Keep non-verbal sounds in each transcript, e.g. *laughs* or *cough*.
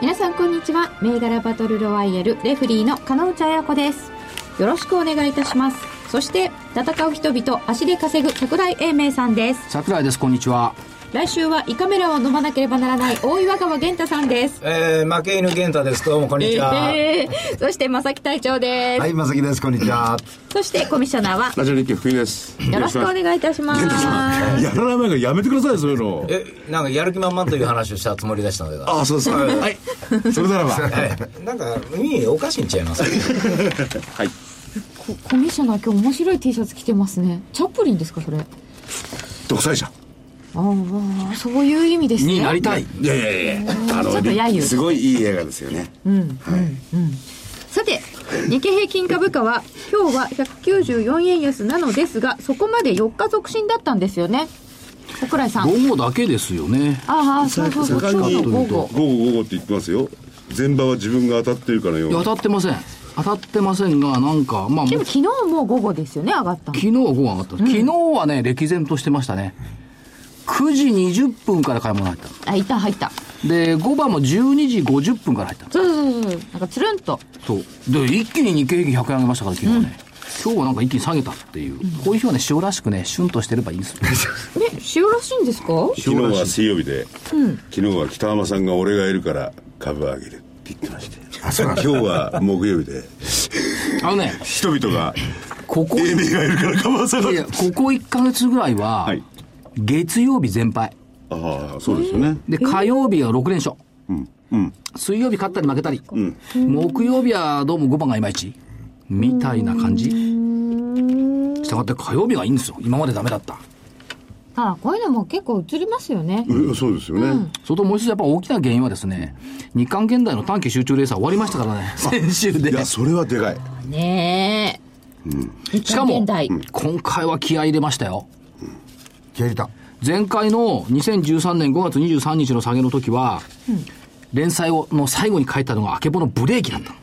皆さんこんにちは。銘柄バトルロワイヤルレフリーの金内彩子です。よろしくお願いいたします。そして戦う人々足で稼ぐ桜井英明さんです。桜井です。こんにちは。来週は胃カメラを飲まなければならない大岩川源太さんですえー、負け犬源太です。どうも、こんにちは。えー、そして正木隊長です、はい、まさきです。こんにちは。そしてコミッショナーは？ラジオ日経福井です。よろしくお願いいたしますやらない前からやめてください、そういうの。え、なんかやる気満々という話をしたつもりでしたので。ああ、そうですか。はい。それならば。はい。なんか、耳おかしいんちゃいます？はい。ココミッショナー今日面白い T シャツ着てますねチャップリンですかそれ？あ独裁者。あそういう意味ですね。になりたい。いやいやいや。あちょっと揶揄。すごいいい映画ですよね。さて日経平均株価は今日は194円安なのですがそこまで4日続伸だったんですよね。桜井さん。午後だけですよね。ああそうそうそう。今日の午後。午後午後って言ってますよ。前場は自分が当たってるかのよ。当たってません。当たってませんがなんかまあでも昨日も午後ですよね上がったの。昨日は午後上がった、昨日はね歴然としてましたね9時20分から買い物入ったあいた入った。で5番も12時50分から入ったそうそうそうそう。なんかつるんと。そう。で一気に日経平均100円上げましたから昨日はね、今日はなんか一気に下げたっていう、こういう日はね塩らしくねシュンとしてればいいんですよ。*laughs* ね塩らしいんですか？昨日は水曜日で、昨日は北浜さんが俺がいるから株を上げるって言ってまして。今日は木曜日で、あのね人々が、ここ英明がいるから株がる。いや。ここ1か月ぐらいは、はい月曜日全敗。ああ、そうですよね。で火曜日は6連勝、うん。水曜日勝ったり負けたり、木曜日はどうも5番がいまいち。みたいな感じ。したがって火曜日がいいんですよ。今までダメだった。ただこういうのも結構映りますよね。うんそうですよね。それともう一つやっぱ大きな原因はですね日韓現代の短期集中レースは終わりましたからね。先週で。いや、それはでかい。ねえ、日しかも韓現代、今回は気合い入れましたよ。前回の2013年5月23日の下げの時は、連載をの最後に書いたのがあけぼのブレーキだったの。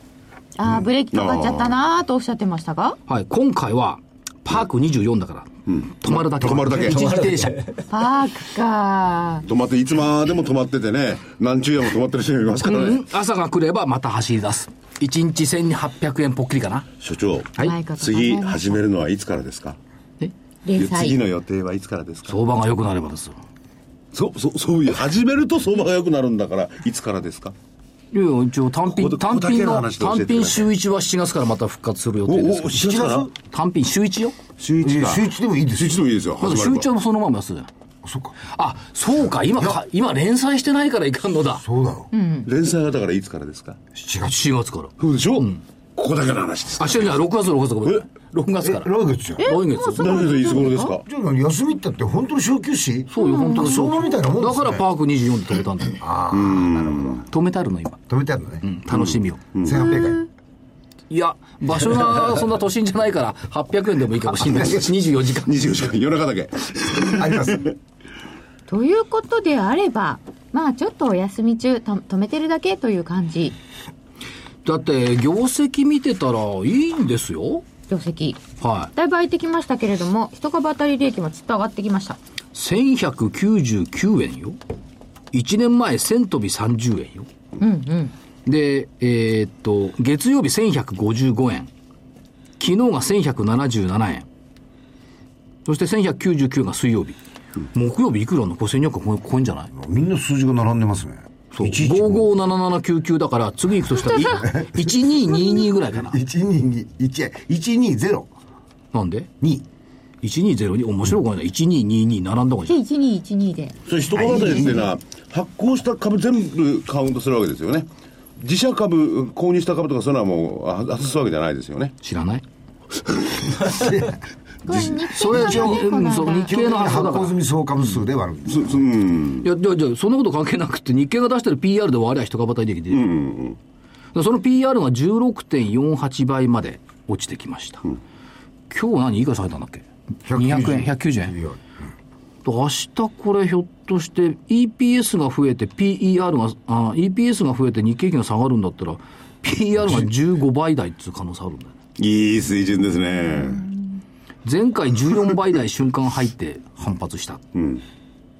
ああブレーキかかっちゃったなーとおっしゃってましたがはい、今回はパーク24だから、止まるだけ。止まるだけ。一時停車。パークか止まって、いつまでも止まっててね、何昼夜も止まってる人もいますからね。朝が来ればまた走り出す。1日1800円ぽっきりかな。所長、はい。次始めるのはいつからですか？次の予定はいつからですか？相場が良くなればですよ。そう、そう、そういう、始めると相場が良くなるんだから、いつからですか？いやいや、一応単品、単品の、単品週1は7月からまた復活する予定ですよ。7月から？単品週1よ。週一が。週一でもいいですよ週一でもいいですよ。まず週始まれば1はそのまま安い。そっか。あ、そうか、今か、今連載してないからいかんのだ。そうだろ。連載はだからいつからですか？7月。4月から。そうでしょ？ここだけの話です。あ、違う違う、6月、6月、6月。6月から。来月じゃん。来月。何でいつ頃ですか？じゃあ休みったって本当に小休止？そうよ、本当に相場みたいなもんですねだからパーク24で止めたんだよ。ああ、なるほ止めてあるの、今。ど。止めてあるのね。楽しみを。1800円。いや、場所がそんな都心じゃないから、800円でもいいかもしれない。24時間。24時間、夜中だけ。あります。ということであればまあちょっとお休み中と止めてるだけという感じだって、業績見てたらいいんですよ。業績はい。だいぶ空いてきましたけれども一株当たり利益もずっと上がってきました1199円よ。1年前1000飛び30円よ。うんうんで、えーっと、月曜日1155円。昨日が1177円。そして1199が水曜日。木曜日いくらの5200円ここいんじゃない？みんな数字が並んでますね。そう。115 557799だから、次行くとしたらい、*laughs* 1222ぐらいかな。122、1、120、なんで？2。?1202、面白くないな。1222並んだ方がいい。で1212でそれ一株当たりっていうのは、発行した株全部カウントするわけですよね。自社株、購入した株とかそういうのはもうあ外すわけじゃないですよね。知らない *laughs* それじゃあ、うん、そう、日経の発行済み総株数で割るんです。うん。いや、じゃあ、じゃあそんなこと関係なくて、日経が出してる PR で割りゃ一株当たりできて。でその PR が16.48倍まで落ちてきました。今日何いくら下げたんだっけ ?200 円、190円。いやと明日これひょっとして EPS が増えて PER が、あ EPS が増えて日経平均が下がるんだったら PER が15倍台っていう可能性あるんだよね。いい水準ですね。前回14倍台瞬間入って反発したっ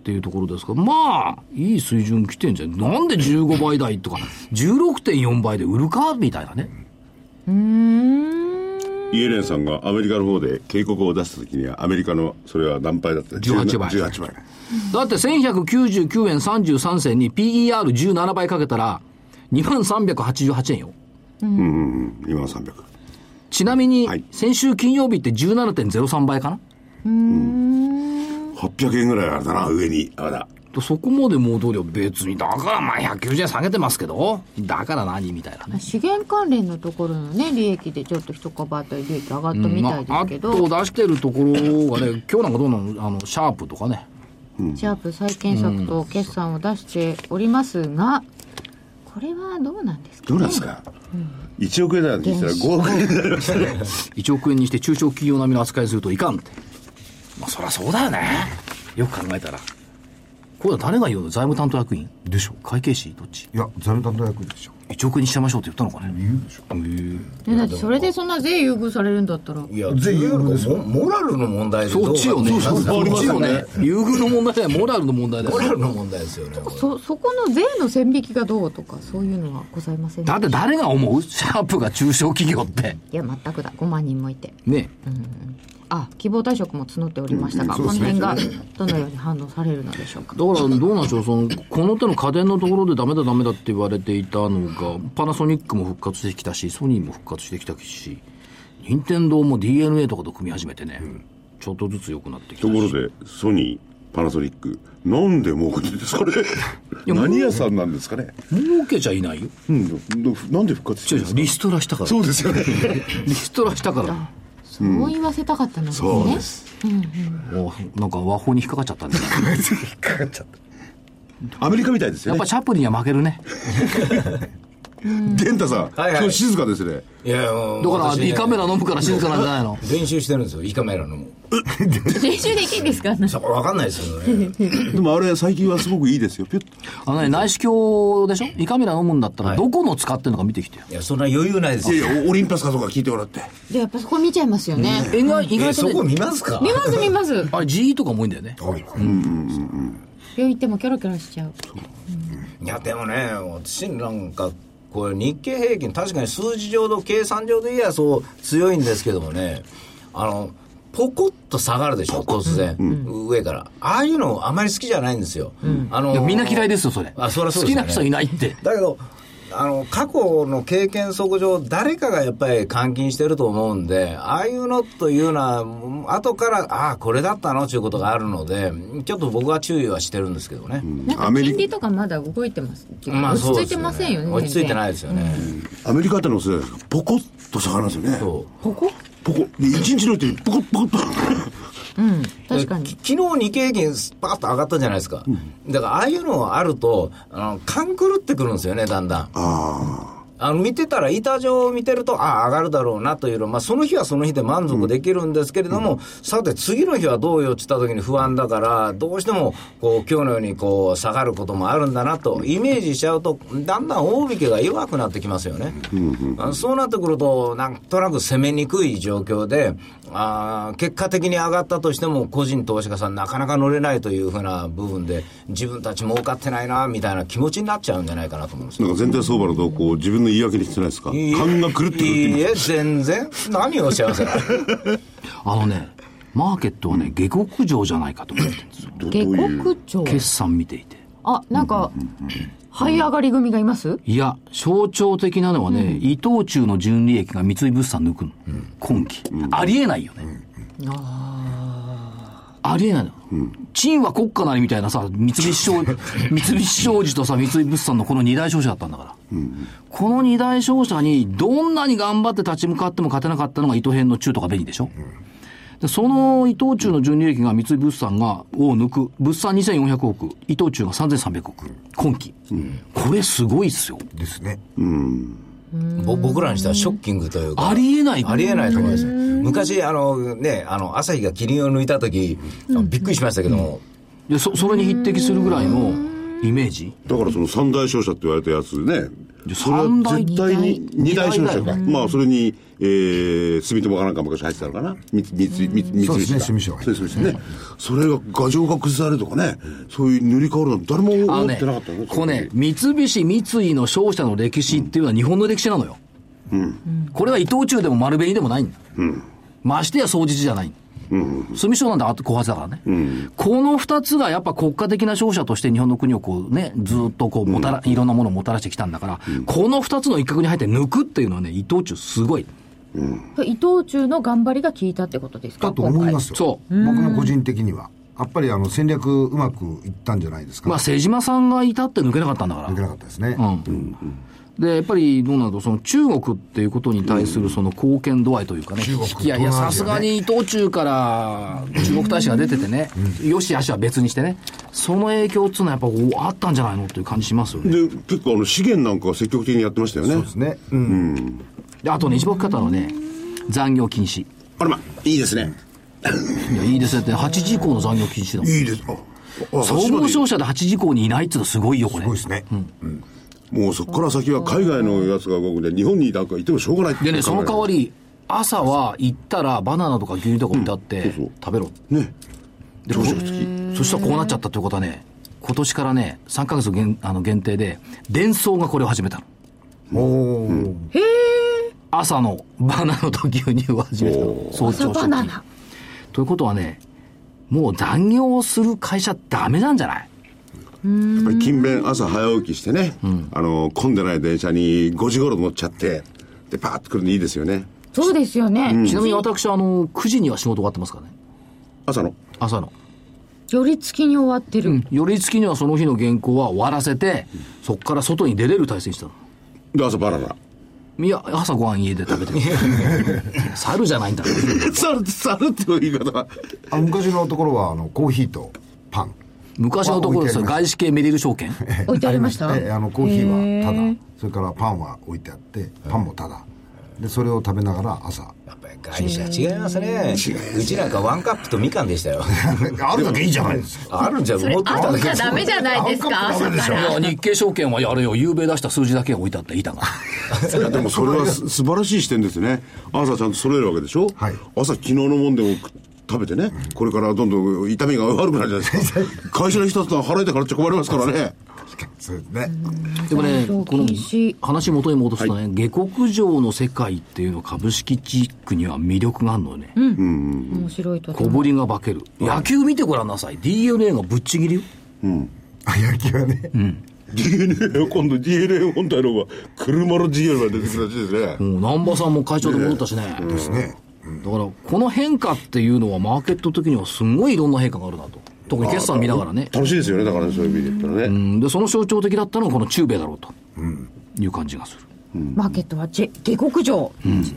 ていうところですから、まあ、いい水準来てんじゃん。なんで15倍台とか、16.4倍で売るかみたいなね。イエレンさんがアメリカの方で警告を出した時には、アメリカの、それは何倍だった？18倍18倍。だって1199円33銭に PER17 倍かけたら、2388円よ。うん、今は300。ちなみにはい、先週金曜日って17.03倍かな？800円ぐらいあるだな、上に。あら。そこまで戻りゃ別に、だからまあ190円下げてますけど、だから何？みたいなね。資源関連のところのね利益でちょっと一株当たり利益上がったみたいですけど、まあ、あと出してるところがね、*laughs* 今日なんかどうなのあの、シャープとかね。シャープ再建策と決算を出しておりますが、これはどうなんですか、ね、どうなんですか、?1 億円だなんて言ったら5億円になりましたね。1億円にして中小企業並みの扱いするといかんって。まあ、そりゃそうだよね。よく考えたら。これは誰が言うの？財務担当役員？でしょ会計士？どっち？いや財務担当役員でしょ ?1 億円にしちゃいましょうって言ったのかね。言うでしょねだってそれでそんな税優遇されるんだったらいや、全員モモラルの問題でそっちよね。そっちよね。優遇の問題だよ。モラルの問題だよ。モラルの問題ですよね。そそこの税の線引きがどうとかそういうのはございませんだって誰が思う？シャープが中小企業って。いや全くだ5万人もいてね。あ希望退職も募っておりましたが、この辺がどのように反応されるのでしょうか？だからどうなんでしょう、その、この手の家電のところでダメだダメだって言われていたのが、パナソニックも復活してきたし、ソニーも復活してきたし、任天堂も DNA とかと組み始めてね、ちょっとずつ良くなってきたし。ところで、ソニー、パナソニック、なんで儲けてるんですかね？や何屋さんなんですかね？儲けちゃいないよ。うん、どなんで復活してるんですか？リストラしたから。そうですよね。*laughs* リストラしたから。そう言わせたかったのですね、そうです。おなんか和法に引っかかっちゃったんだね。*laughs* アメリカみたいですよねやっぱ。チャップリンには負けるね。玄太さん、はいはい。今日静かですね。いや、だから、私ね。胃カメラ飲むから静かなんじゃないの？練習してるんですよ、胃カメラの。も。*laughs* 練習できるんですか？*laughs* そこわかんないですけどね。*laughs* でもあれ、最近はすごくいいですよ。ピュッあのね、内視鏡でしょ？胃カメラ飲むんだったら、はい。どこの使ってるのか見てきてよ。いや、そんな余裕ないです。よ。いやいや、オリンパスかとか聞いてもらって。じゃあやっぱそこ見ちゃいますよね、意外意外とえそこね、見ますか？見ます見ます。あれ GE とかも多いんだよね。病院行ってもキョロキョロしちゃう。いや、でもね、私なんか、これ日経平均、確かに数字上の計算上で言えばそう強いんですけどもね、あの、ポコッと下がるでしょ、突然、上から。ああいうのあまり好きじゃないんですよ。あのいやみんな嫌いですよ、それ。あそりゃそうですよね好きな人いないって。だけど、あの、過去の経験則上、誰かがやっぱり監禁してると思うんで、ああいうのというのは、後から、ああ、これだったの？ということがあるので、ちょっと僕は注意はしてるんですけどね。なんかアメリ金利とかまだ動いてますまあ落ち着いてませんよね落ち着いてないいですよね。アメリカってのもそうですかポコッと下がるんですよね。そうここポコ。で、一日のうちにポコッポコッと。うん確かにき昨日日経平均スパッと上がったじゃないですか。だからああいうのがあると、あの、勘狂ってくるんですよね、だんだん。あの見てたら、板状を見てると、ああ、上がるだろうなというのまあ、その日はその日で満足できるんですけれども、さて、次の日はどうよって言った時に不安だから、どうしても、こう、今日のように、こう、下がることもあるんだなと、イメージしちゃうと、だんだん大引けが弱くなってきますよね。あそうなってくると、なんとなく攻めにくい状況で、あー結果的に上がったとしても、個人投資家さん、なかなか乗れないというふうな部分で、自分たち儲かってないな、みたいな気持ちになっちゃうんじゃないかなと思うんですよ。なんか全体相場の動向を自分の言い訳にしてないですか？勘が狂ってるって言いえ、全然。何をおっしゃいますか。*laughs* あのね、マーケットはね、下克上じゃないかと思ってるんですよ。ど *laughs* 下克上？決算見ていて。あなんか這い上がり組がいます？いや、象徴的なのはね、伊藤忠の純利益が三井物産抜くの。今期。ありえないよね。ありえな。いの。陳は国家なりみたいなさ、三菱商、*laughs* 三菱商事とさ、三井物産のこの二大商社だったんだから。この二大商社にどんなに頑張って立ち向かっても勝てなかったのが伊藤編の中とか紅でしょ、でその伊藤忠の純利益が三井物産が、を抜く、物産2400億、伊藤忠が3300億、今期。これすごいっすよ。ですね。ぼ僕らにしてはショッキングというか。ありえないありえないと思います。昔、あのね、あの、朝日がキリンを抜いた時、びっくりしましたけども、でそそれに匹敵するぐらいのイメージ？だからその三大商社って言われたやつね。でそれは絶対に二大商社か。まあそれに、えー、住友かなんか昔入ってたのかな？三つ、三そうですねだ住商そうですね。それが牙城が崩されるとかね、そういう塗り替わるなんて誰も思っあのねてなかったよね。これね、三菱、三井の商社の歴史っていうのは日本の歴史なのよ。これは伊藤忠でも丸紅でもないんだ。ましてや総実じゃない。住商なんて後発だからね。この二つがやっぱ国家的な商社として日本の国をこうね、ずっとこうもたら、いろんなものをもたらしてきたんだから、この二つの一角に入って抜くっていうのはね、伊藤忠すごい。伊藤忠の頑張りが効いたってことですか？だと思いますよ。そう僕も個人的には。やっぱりあの戦略うまくいったんじゃないですか？まあ、瀬島さんがいたって抜けなかったんだから抜け。なかったですね。うんで、やっぱりどうなると、その中国っていうことに対するその貢献度合いというかね、中国いやいや、さすがに伊藤忠から中国大使が出ててね、よしあしは別にしてね、その影響っていうのはやっぱおあったんじゃないのっていう感じしますよね。で、結構あの資源なんかは積極的にやってましたよね。そうですね。うん。であとね、一番大きかったのはね、残業禁止。あれま、いいですね。いや、いいですねって、8時以降の残業禁止だもん。いいです。あ、あ総合商社で8時以降にいないっていうのはすごいよ、これすごい。ですね。もうそこから先は海外のやつが動くんで、日本になんかいてもしょうがないってでね、その代わり。り、朝は行ったらバナナとか牛乳とか置いてあって、そうそう食べろ。ね。で朝食付き。そしたらこうなっちゃったということはね、今年からね、3ヶ月限あの限定で、電装がこれを始めたの。おー。朝のバナナと牛乳を始めたの。早朝朝バナナということはね、もう残業をする会社ダメなんじゃない？やっぱり勤勉朝早起きしてね、あの、混んでない電車に5時頃乗っちゃって、で、パーッと来るのいいですよね。そうですよね、ちなみに私、あの、9時には仕事終わってますからね。朝の。朝の。寄り付きに終わってる、寄り付きにはその日の原稿は終わらせて、そこから外に出れる体制にしたの。で、朝バナナ。いや、朝ご飯家で食べてる。*laughs* 猿じゃないんだ。猿って、猿って言い方が。あの昔のところはあのコーヒーとパン。昔のところです外資系メリル証券？置いてありました？ええあのコーヒーはただそれからパンは置いてあってパンもただでそれを食べながら朝やっぱり外車違いますね。うちなんかワンカップとみかんでしたよ。*laughs* あるだけいいじゃないですかあるんじゃ、もっとあじゃダメじゃないですか朝から日経証券はやれよ、夕べ出した数字だけが置いてあって、板が。いやでもそれはす素晴らしい視点ですね。朝ちゃんと揃えるわけでしょ？はい朝昨日のもんでも食べてね、これからどんどん痛みが悪くなるじゃないですか。*laughs* 会社の一つの払えてからっちゃ困りますからね。そうですね。でもね、この話元に戻すとね、下克上の世界っていうの株式チックには魅力があるのよね。面白いと。小ぶりが化ける。野球見てごらんなさい。DNA がぶっちぎりよ。あ野球はね。DNA 今度 DNA 本体の方が車の DNA が出てくるらしいですね。もう南波さんも会長で戻ったしね。ですね。だから、この変化っていうのはマーケット的にはすごいいろんな変化があるなと。特に決算見ながらね。楽しいですよね、だからねそういう意味で言ったらね。うん。で、その象徴的だったのがこの中米だろうと。いう感じがする。マーケットは下克上、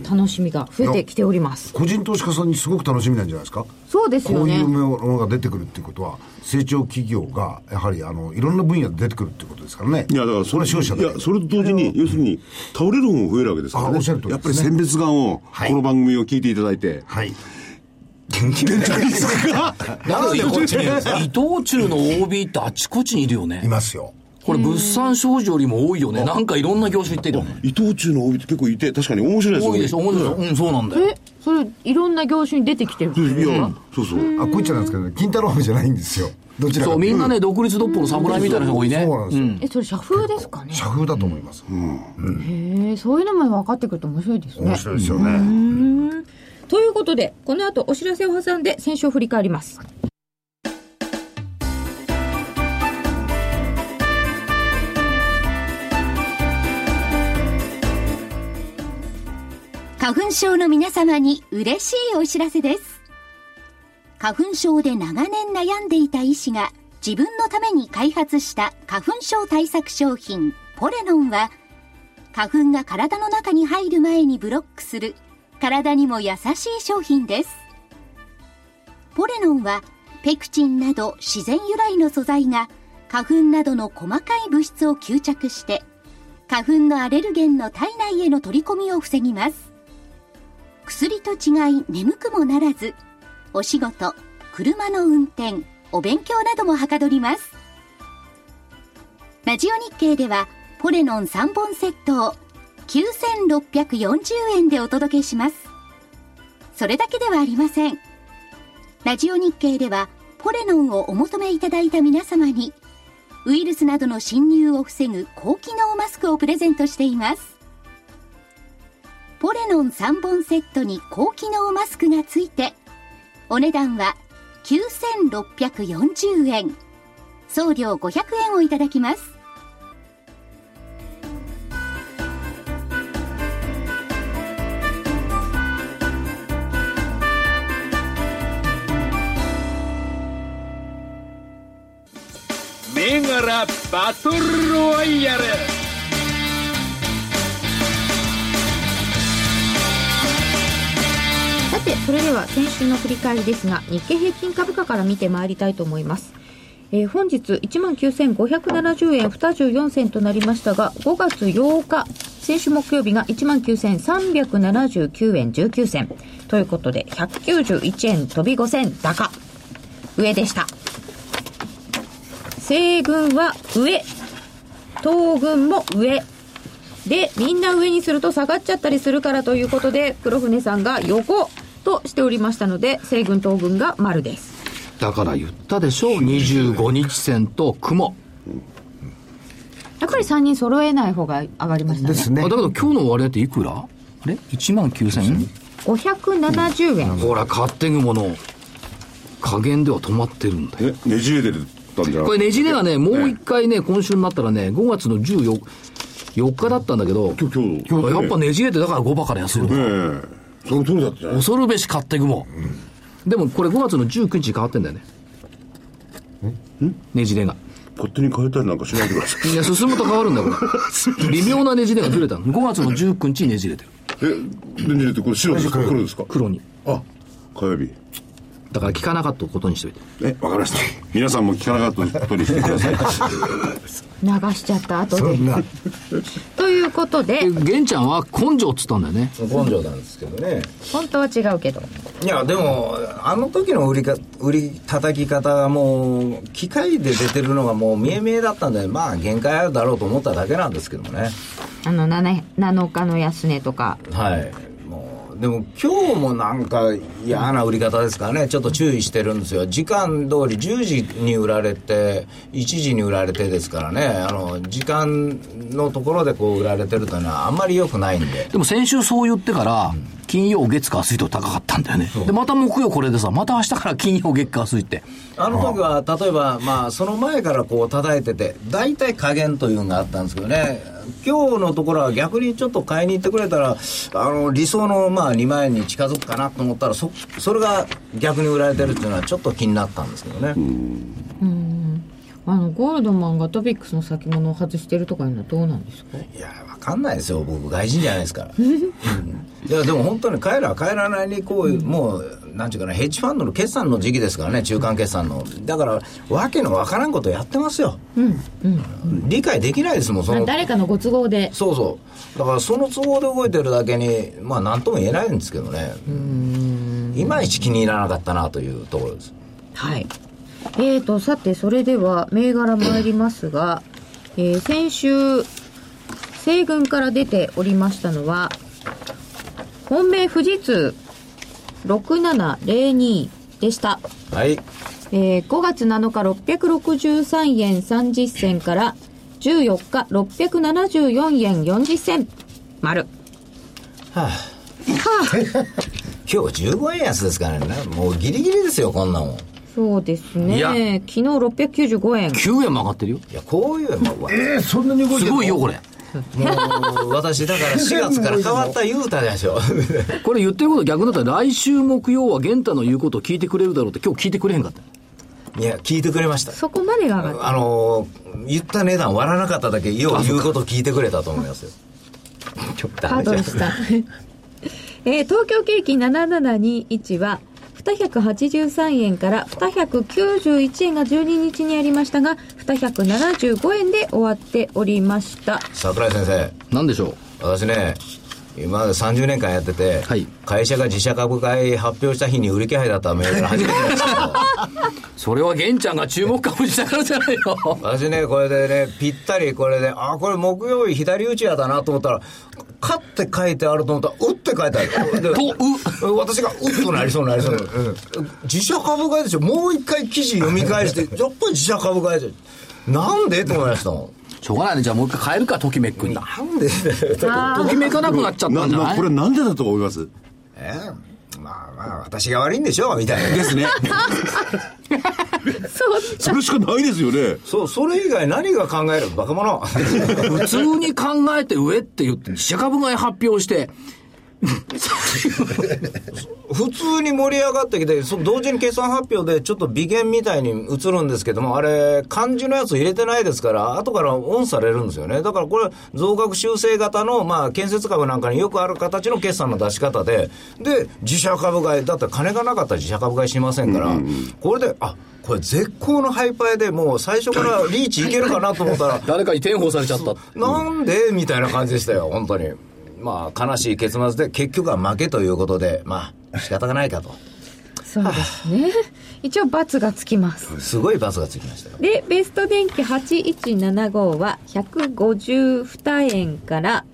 楽しみが増えてきております。個人投資家さんにすごく楽しみなんじゃないですか？そうですよね。こういうものが出てくるっていうことは成長企業がやはりあのいろんな分野で出てくるっていうことですからね。いや、だからそれ、こ商社だけいや、それと同時に、要するに、倒れる方も増えるわけですからね。あおっしゃる通りやっぱりですね選別眼を、はい。この番組を聞いていただいて、はい元気ですかなんでこっちにいるんですか伊藤忠の OB ってあちこちにいるよいね。ますよ。これ物産商事よりも多いよね。なんかいろんな業種行ってるよね。伊藤忠の OB って結構いて、確かに面白いですよ。多いでしょ、面白いでしょ。うん、そうなんだよ。えそれいろんな業種に出てきてるんですいかや、そうそう。あこいつなんですけどね金太郎飴じゃないんですよ。どちらかそう、みんなね、独立独歩の侍みたいな人が多いね。そうなんですよ、えそれ社風ですかね？社風だと思います、へえそういうのも分かってくると面白いですね。面白いですよね、ということでこの後お知らせを挟んで先週を振り返ります花粉症の皆様に嬉しいお知らせです。花粉症で長年悩んでいた医師が自分のために開発した花粉症対策商品ポレノンは花粉が体の中に入る前にブロックする体にも優しい商品です。ポレノンはペクチンなど自然由来の素材が花粉などの細かい物質を吸着して花粉のアレルゲンの体内への取り込みを防ぎます。薬と違い眠くもならず、お仕事、車の運転、お勉強などもはかどります。ラジオ日経では、ポレノン3本セットを9640円でお届けします。それだけではありません。ラジオ日経では、ポレノンをお求めいただいた皆様に、ウイルスなどの侵入を防ぐ高機能マスクをプレゼントしています。ポレノン3本セットに高機能マスクがついて、お値段は9640円。送料500円をいただきます。銘柄バトルロワイヤル。さてそれでは先週の振り返りですが日経平均株価から見てまいりたいと思います、えー本日1万9570円24銭となりましたが5月8日先週木曜日が1万9379円19銭。ということで191円飛び5銭高。上でした。西軍は上。東軍も上。でみんな上にすると下がっちゃったりするからということで黒船さんが横としておりましたので西軍東軍が丸です。だから言ったでしょ25日線と雲。やっぱり3人揃えない方が上がりましたね。ですね。あだけど今日の割合っていくら？あれ？1万9000 570円、ほら勝手雲の加減では止まってるんだよ。えねじれてたんじゃ。なこれねじれがねもう一ね回ね今週になったらね5月の14 4日だったんだけど今日今日やっぱねじれてだから5バから安いの。かえ。えその通りだった恐るべし勝手雲、でもこれ5月の19日に変わってんだよね。ねじれが。勝手に変えたりなんかしないでください。*laughs* いや進むと変わるんだよこれ。*laughs* 微妙なねじれがずれたの。5月の19日にねじれてる。えねじれてこれ白ですか？黒ですか？黒に。あ火曜日だから聞かなかったことにしといて。えわかりました。皆さんも聞かなかったことにしてください。流しちゃった後で。そんな。ということで。で玄ちゃんは根性っつったんだよね。根性なんですけどね。本当は違うけど。いやでもあの時の売りか売り叩き方がもう機械で出てるのがもう見え見えだったんでまあ限界あるだろうと思っただけなんですけどもね。あの 7, 7日の安値とか。はいでも今日もなんか嫌な売り方ですからね。ちょっと注意してるんですよ。時間通り10時に売られて1時に売られてですからね。あの時間のところでこう売られてるというのはあんまり良くないんで。でも先週そう言ってから、金曜、月火水と高かったんだよね。で、また木曜これでさ、また明日から金曜、月火水って。あの時は例えば、まあ、その前からこう叩いてて、大体加減というのがあったんですけどね、今日のところは逆にちょっと買いに行ってくれたら、あの理想のまあ2万円に近づくかなと思ったらそ、それが逆に売られてるっていうのは、ちょっと気になったんですけどね。あのゴールドマンがトピックスの先物を外してるとかいうのはどうなんですか？いや、わかんないですよ、僕、外人じゃないですから。*laughs* うんいや、でも本当に彼らは帰らないに、こう、もう、なんていうかな、ヘッジファンドの決算の時期ですからね、中間決算の。だから、わけのわからんことやってますよ。理解できないですもん、そまあの。誰かのご都合でそうそう。だから、その都合で動いてるだけに、まあ、なんとも言えないんですけどね。いまいち気に入らなかったなというところです。はい。えーと、さて、それでは、銘柄参りますが、えー先週、西軍から出ておりましたのは、本命富士通6702でした。はい。えー5月7日663円30銭から14日674円40銭丸。はあ、*laughs* 今日15円安ですからね。もうギリギリですよ、こんなもん。いそうですいやね。昨日695円。9円も上がってるよ。や、こういうのは、えー、そんなに動いてるすごいよ、これ。もう、私、だから4月から変わった言うたでしょ。*laughs* これ言ってること逆だったら、来週木曜は玄太の言うことを聞いてくれるだろうって今日聞いてくれへんかった。いや、聞いてくれました。そこまでが上がった。あのー、言った値段割らなかっただけ、よう言うこと聞いてくれたと思いますよ。ちょっとハードルした。*laughs* えー東京景気7721は283円から291円が12日にありましたが、275円で終わっておりました。桜井先生なんでしょう？私ね今まで30年間やってて、はい。会社が自社株買い発表した日に売り気配だったメールが初めて見ましたけどそれは玄ちゃんが注目株したからじゃないの？私ねこれでねぴったりこれであこれ木曜日左打ちやだなと思ったら「勝って書いてあると思ったら「う」って書いてある。でと私が「う」っとなりそうになりそうに自社株買いでしょ？もう一回記事読み返してやっぱり自社株買いでなんで？と思いましたもんしょうがないね。じゃあもう一回変えるかときめっくに。なんでときめかなくなっちゃったんじゃない？ななこれなんでだと思います？え？まあまあ私が悪いんでしょみたいな。ですね。そうそれしかないですよね。そうそれ以外何が考えるバカ者？普通に考えて上って言って自社株買い発表して *laughs* 普通に盛り上がってきて、そ同時に決算発表でちょっと微減みたいに映るんですけども、あれ、漢字のやつ入れてないですから、後からオンされるんですよね。だからこれ、増額修正型の、まあ、建設株なんかによくある形の決算の出し方で、で、自社株買い、だって金がなかったら自社株買いしませんから、これで、あ、これ絶好のハイパイでもう最初からリーチいけるかなと思ったら、*laughs* 誰かに転報されちゃったなんで？みたいな感じでしたよ、本当に。まあ、悲しい結末で、結局は負けということで、まあ、仕方がないかと。そうですね。一応罰がつきます。すごい罰がつきましたよ。で、ベスト電機8175は152円から、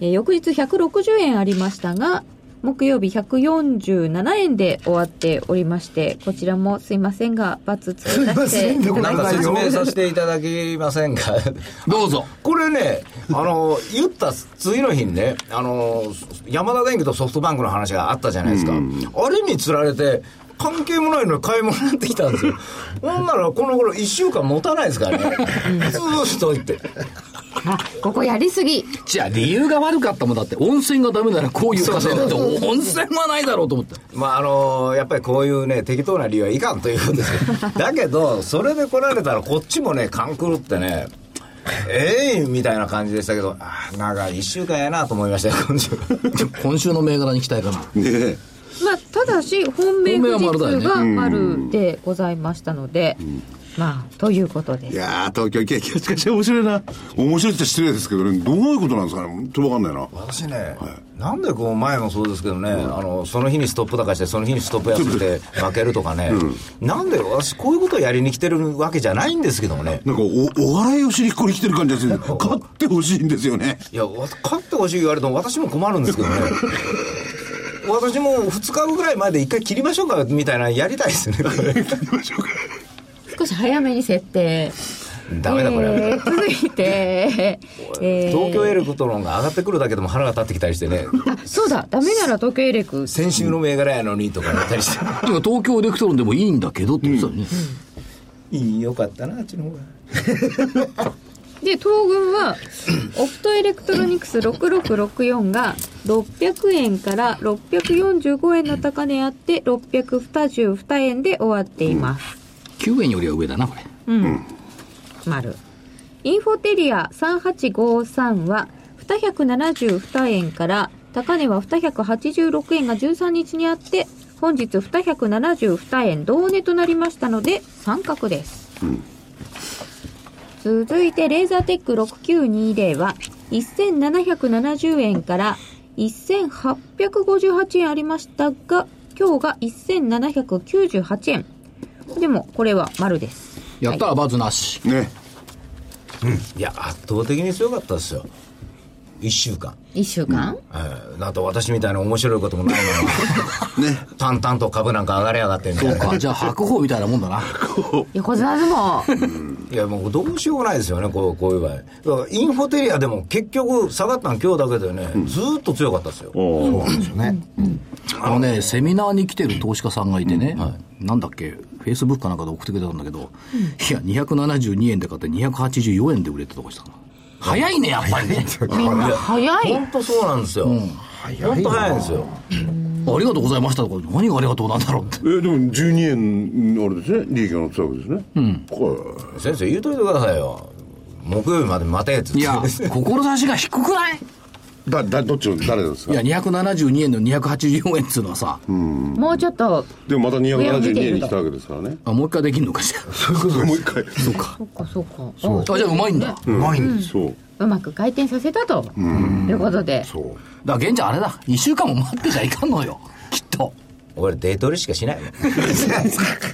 えー翌日160円ありましたが、木曜日147円で終わっておりまして、こちらもすいませんが、罰つけさせていただなんかきます説明させていただけませんか *laughs* どうぞこれね、あの、言った次の日にね、あの、山田電機とソフトバンクの話があったじゃないですか。あれにつられて、関係もないのに買い物になってきたんですよ。ほんなら、この頃1週間持たないですからね。*laughs* ずーっと言って。あ、*laughs* ここやりすぎ。じゃあ理由が悪かったもんだって温泉がダメならこういう稼いだって温泉はないだろうと思って。まああのやっぱりこういうね適当な理由はいかんというんですけど *laughs* だけどそれで来られたらこっちもね勘狂ってねええみたいな感じでしたけどああ長い1週間やなと思いましたよ今週。*laughs* 今週の銘柄に期待かな。ねえ。まあ、ただし、本命富士通が丸でございましたので、まあ、ということです。いやー、東京景気しかし面白いな。面白いって失礼ですけどね、どういうことなんですかね？本当わかんないな。私ね、なんでこう前もそうですけどね、あのその日にストップ高してその日にストップ安して負けるとかね、なんで私こういうことをやりに来てるわけじゃないんですけどもねなんかお、お笑いをしにここに来てる感じがする。勝ってほしいんですよね。いやわ勝ってほしい言われても私も困るんですけどね私も2日後ぐらい前で一回切りましょうかみたいなやりたいですね *laughs* これ少し早めに設定。ダメだこれ、えー続いて、*laughs* えー。東京エレクトロンが上がってくるだけでも腹が立ってきたりしてね。あそうだ、ダメなら東京エレク。先週の銘柄やのにとか言ったりして東京エレクトロンでもいいんだけどって言ってたよね、いいよかったなあっちの方が。*laughs* で、東軍は、オプトエレクトロニクス6664が600円から645円の高値あって622円で終わっています。9円よりは上だなこれうん。丸。インフォテリア3853は272円から高値は286円が13日にあって本日272円同値となりましたので三角です。続いてレーザーテック6920は1770円から1858円ありましたが今日が1798円。でもこれは丸です。やったらバズなし、ね。いや圧倒的に強かったですよ1週間。1週間、えーだと私みたいな面白いこともないのに。*laughs* ね。淡々と株なんか上がりやがってみたそいうなか。じゃあ白鵬みたいなもんだな。横綱相撲。いやもうどうしようもないですよねこうこういう場合。だからインフォテリアでも結局下がったの今日だけでね、ずーっと強かったですよ。おー。あのねセミナーに来てる投資家さんがいてね、なんだっけフェイスブックかなんかで送ってくれたんだけど、いや272円で買って284円で売れてとかしたの早いねやっぱりね。みんな早い。本当そうなんですよ、本当早いんですよ。ありがとうございましたとか何がありがとうなんだろうって。え、でも12円、あれですね、利益が乗ってたわけですね。うん。こ先生言うといてくださいよ。木曜日まで待てっていや *laughs* 志が低くない？だ、だ、どっちの、誰ですか？いや、272円の284円っつうのはさ、もうちょっとでもまた上を見272ていると円に来たわけですからね。あもう一回できるのかしら。もう一回。そうか。そっかそっかあ、じゃあうまいんだ。だかうまいんですそう。うまく回転させたということでそうら、現地あれだ。2週間も待ってちゃいかんのよ。きっと。俺デートリしかしない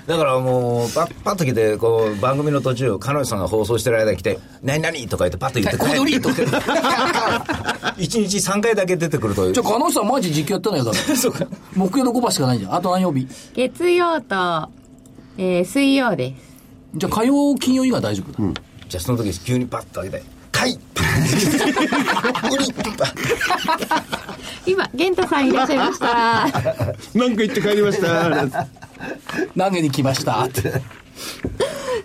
だからもうパッパッと来てこう番組の途中彼女さんが放送してる間に来て「何々?」とか言ってパッと言って小鳥とか。*laughs* 1日3回だけ出てくるというじゃあ、彼女さんマジ実況やったのよ、だから。*laughs* そうか木曜の5番しかないじゃん。あと何曜日？月曜と、えー水曜ですじゃあ火曜、金曜以外大丈夫だ。じゃあその時急にパッと開けて「はい! *laughs*」今玄太さんいらっしゃいました *laughs* なんか言って帰りました。*laughs* 投げに来ましたって。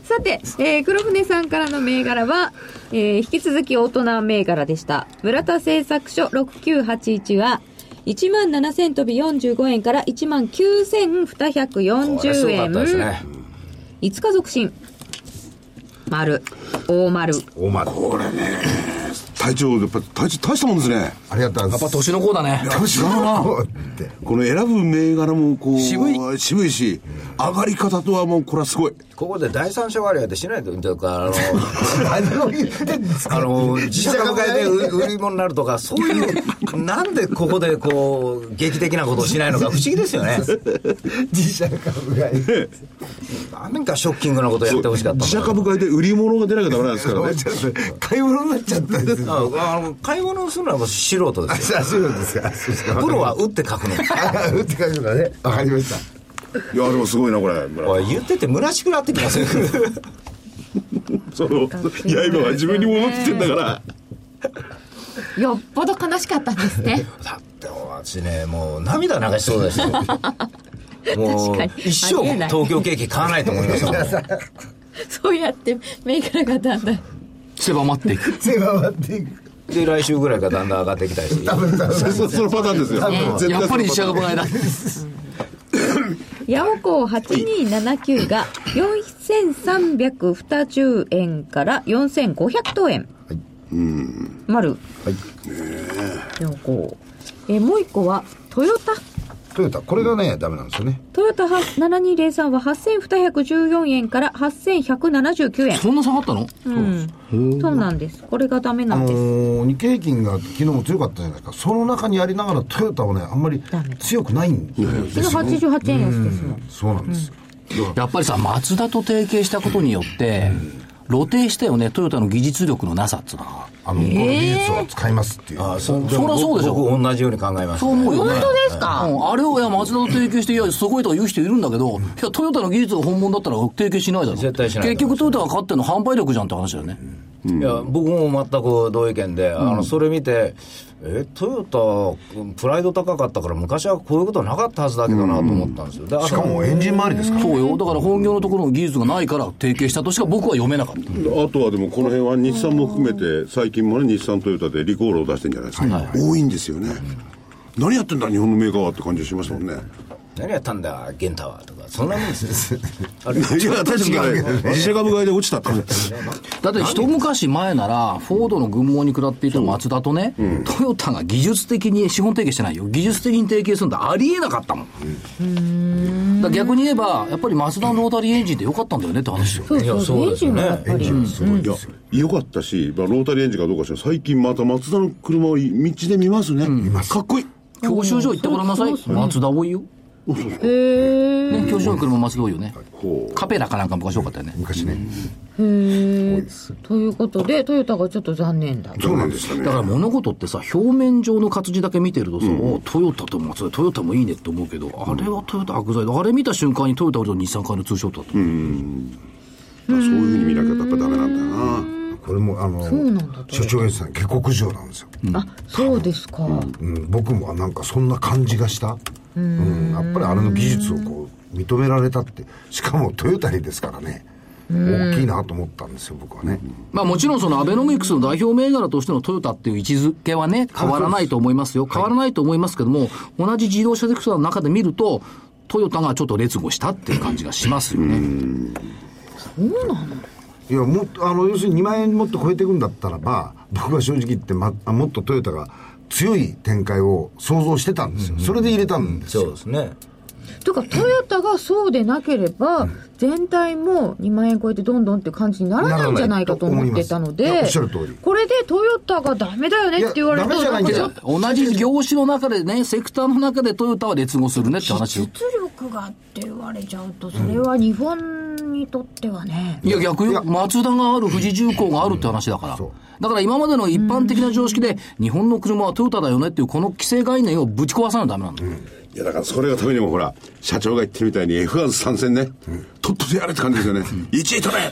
さて、えー黒船さんからの銘柄は、えー引き続き大人銘柄でした。村田製作所6981は、1万7000飛び45円から1万これす9240ごかったです円。ね5日続伸。丸。大丸。大間これね、隊長、やっぱ隊長大したもんですね。ありがとうございますやっぱ年の子だね。違うな。ってこの選ぶ銘柄もこう、渋い渋いし、上がり方とはもうこれはすごい。ここで第三者割合ってしないとというかあの何を言ってんですかあの自社株買いで売売り物になるとかそういうなんでここでこう劇的なことをしないのか不思議ですよね *laughs* 自社株買い何かショッキングなことやってほしかった自社株買いで売り物が出なきゃダメなんですからね。*laughs* 買い物になっちゃったんですよああの買い物をするのは素人ですよ。あそうなんですか。す *laughs* かプロは打って書くの。あ *laughs* 打って書くのね。わかりました。いや、でもすごいな、これ。おい言ってて虚しくなってきますよ。*laughs* その、刃が自分に戻ってんだから。よっぽど悲しかったんですね。だって私ねもう涙流しそうですよもう確かに。一生東京ケーキ買わないと思いましたそうやって銘柄がだんだん。狭まっていく。*laughs* 狭まっていくで来週ぐらいからだんだん上がってきたりして多分多分そそのパターンですよ。絶対やっぱり自社そのパターン株買いだ。*laughs* ヤオコー8279が4320円から4500等円。丸。はい。ヤオコー。えーもう一個は、トヨタ。トヨタこれがねダメなんですよね。トヨタは7203は8214円から8179円。そんな下がったの？うん。そう。なんです。これがダメあのなんです。ー日経平均が昨日も強かったじゃないですか。その中にありながらトヨタはねあんまりダメ。強くないんですよそれ88円安ですもん。そうなんですよ。やっぱりさ、マツダと提携したことによって、露呈したよね、トヨタの技術力のなさっつうのは。あのこの技術を使いますっていう。あそそりゃそうでしょ。僕同じように考えましたそう思うよね。本当ですか？うん、あれをいや、マツダと提携して、いや、すごいとか言う人いるんだけど、いや、トヨタの技術が本物だったら提携しないだろ。絶対しない結局トヨタが勝ってんの販売力じゃんって話だよね。いや僕も全く同意見で、あのそれ見て、えトヨタ、プライド高かったから、昔はこういうことなかったはずだけどなと思ったんですよ、でしかもエンジン周りですから。そうよ。だから本業のところの技術がないから提携したとしか僕は読めなかった。あとはでもこの辺は日産も含めて最近もね日産トヨタでリコールを出してんじゃないですか、多いんですよね、何やってんだ日本のメーカーはって感じがしましたもんね何やったんだ、ゲンタはとか、そんなもんですよ。*laughs* あれいや確かに自社株買いで落ちたって。だって一昔前なら、フォードの軍網に下っていたマツダとね、トヨタが技術的に資本提携してないよ。技術的に提携するんだ。ありえなかったもん。逆に言えば、やっぱりマツダのロータリーエンジンでよかったんだよねって話よ。いやそうエンですよね。ジンがやっぱり。い。や良かったし、まあ、ロータリーエンジンかどうかしら最近またマツダの車を道で見ますね、かっこいい。教習所行ってごらんなさい。マツダ多いよ。へー。ね、教習所の車マツダ多いよね。カペラかなんか昔多かったよね。昔ねへー。ということで、トヨタがちょっと残念だ。そうなんですかねだから物事ってさ、表面上の活字だけ見てるとさ、おトヨタとマツダ、トヨタもいいねって思うけど、あれはトヨタ悪材だ。あれ見た瞬間にトヨタと日産買いのツーショットだった。まあそういうふうに見なきゃやっぱダメなんだよなこれもあのそうなんだ所長エさん下克上なんですよ、あ、そうですか。うん、僕もなんかそんな感じがしたうん。やっぱりあれの技術をこう認められたってしかもトヨタにですからね。大きいなと思ったんですよ僕はね。まあもちろんそのアベノミクスの代表銘柄としてのトヨタっていう位置づけはね、変わらないと思いますよ。変わらないと思いますけども、同じ自動車セクターの中で見ると、トヨタがちょっと劣後したっていう感じがしますよね。いやもっとあの要するに2万円もっと超えていくんだったらば僕は正直言って、ま、あもっとトヨタが強い展開を想像してたんですよ。それで入れたんですよ。そうですね。というか、トヨタがそうでなければ、全体も2万円超えてどんどんって感じにならないんじゃないかと思ってたのでこれでトヨタがダメだよねって言われると、同じ業種の中でね、セクターの中でトヨタは劣後するねって話よ。出力がって言われちゃうと、それは日本にとってはね、いや、逆よ。松田がある、富士重工があるって話だから。だから今までの一般的な常識で、日本の車はトヨタだよねっていう、この既成概念をぶち壊さないとダメなんだよ。いやだからそれがためにもほら社長が言ってるみたいに F1 参戦ね、とっととやれって感じですよね、1位取れ。っ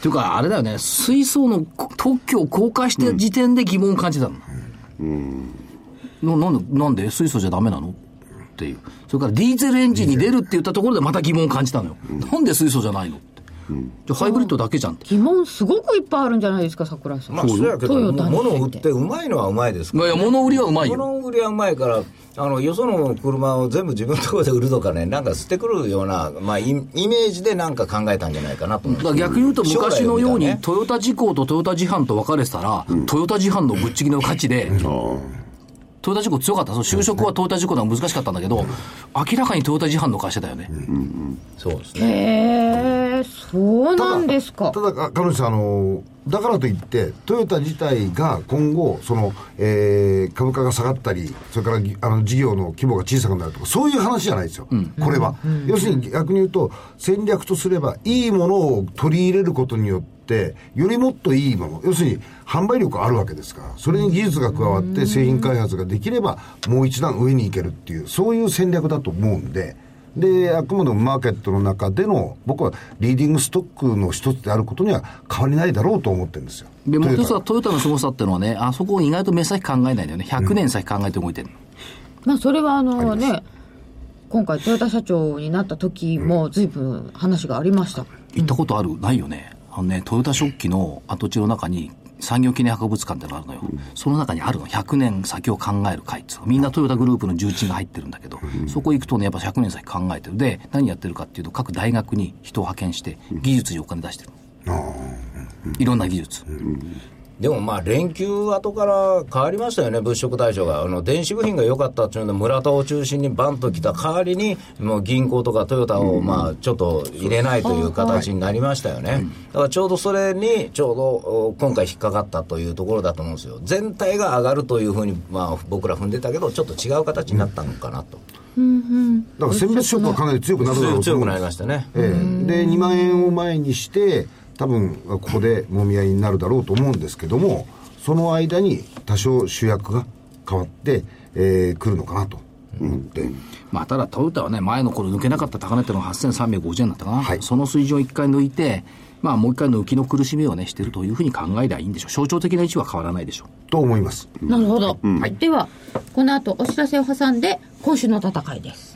ていうか、あれだよね、水素の特許を公開して時点で疑問を感じたの。ななんで、なんで？水素じゃダメなの？っていう。それからディーゼルエンジンに出るって言ったところでまた疑問を感じたのよ。なんで水素じゃないの？じゃあハイブリッドだけじゃんって。疑問すごくいっぱいあるんじゃないですか、桜井さん。まあ、そうやけど、物を売ってうまいのはうまいですからいや、物売りはうまいよ。物売りはうまいから、あの、よその車を全部自分のところで売るとかね、なんか捨てくるような、まあ、イイメージでなんか考えたんじゃないかなとだから逆に言うと昔のようにトヨタ自工とトヨタ自販と分かれてたら、トヨタ自販のぶっちぎりの勝ちで、トヨタ自工強かった。その就職はトヨタ自工の方が難しかったんだけど、明らかにトヨタ自販の会社だよね。そうですね。へえ、そうなんですか。ただ、か彼女さん、あの、だからといって、トヨタ自体が今後、その、えー株価が下がったり、それからぎあの事業の規模が小さくなるとか、そういう話じゃないですよ、これは。要するに逆に言うと、戦略とすれば、いいものを取り入れることによって、よりもっといいもの、要するに販売力あるわけですから、それに技術が加わって製品開発ができれば、もう一段上に行けるっていう、そういう戦略だと思うんで、で、あくまでもマーケットの中での、僕はリーディングストックの一つであることには変わりないだろうと思ってるんですよ。で、もう一つトヨはトヨタのすごさっていうのはね、あそこを意外と目先考えないんだよね。100年先考えて動いてるの。まあ、それはあのね、今回トヨタ社長になった時も随分話がありました。行ったことある、ないよね。あのね、トヨタ食器の跡地の中に産業記念博物館ってのがあるのよ。その中にあるの。100年先を考える会っつうのみんなトヨタグループの重鎮が入ってるんだけど、そこ行くとね、やっぱ100年先考えてる。で、何やってるかっていうと、各大学に人を派遣して、技術にお金出してる。いろんな技術。でもまあ、連休後から変わりましたよね、物色対象が。あの、電子部品が良かったっていうので、村田を中心にバンと来た代わりに、もう銀行とかトヨタをまあ、ちょっと入れないという形になりましたよね。だからちょうどそれに、ちょうどお今回引っかかったというところだと思うんですよ。全体が上がるというふうに、まあ、僕ら踏んでたけど、ちょっと違う形になったのかなと。だから選別ショックはかなり強くなるだろうと強くなり。ますしたね。ええで、2万円を前にして、多分ここでもみ合いになるだろうと思うんですけども、その間に多少主役が変わって、えー来るのかなと思って、まあ、ただトヨタはね、前の頃抜けなかった高値っていうのが8350円だったかな、はいその水準を一回抜いて、まあ、もう一回抜きの苦しみをね、してるというふうに考えりゃいいんでしょう。象徴的な位置は変わらないでしょう。と思います。なるほど。では、この後お知らせを挟んで、今週の戦いです。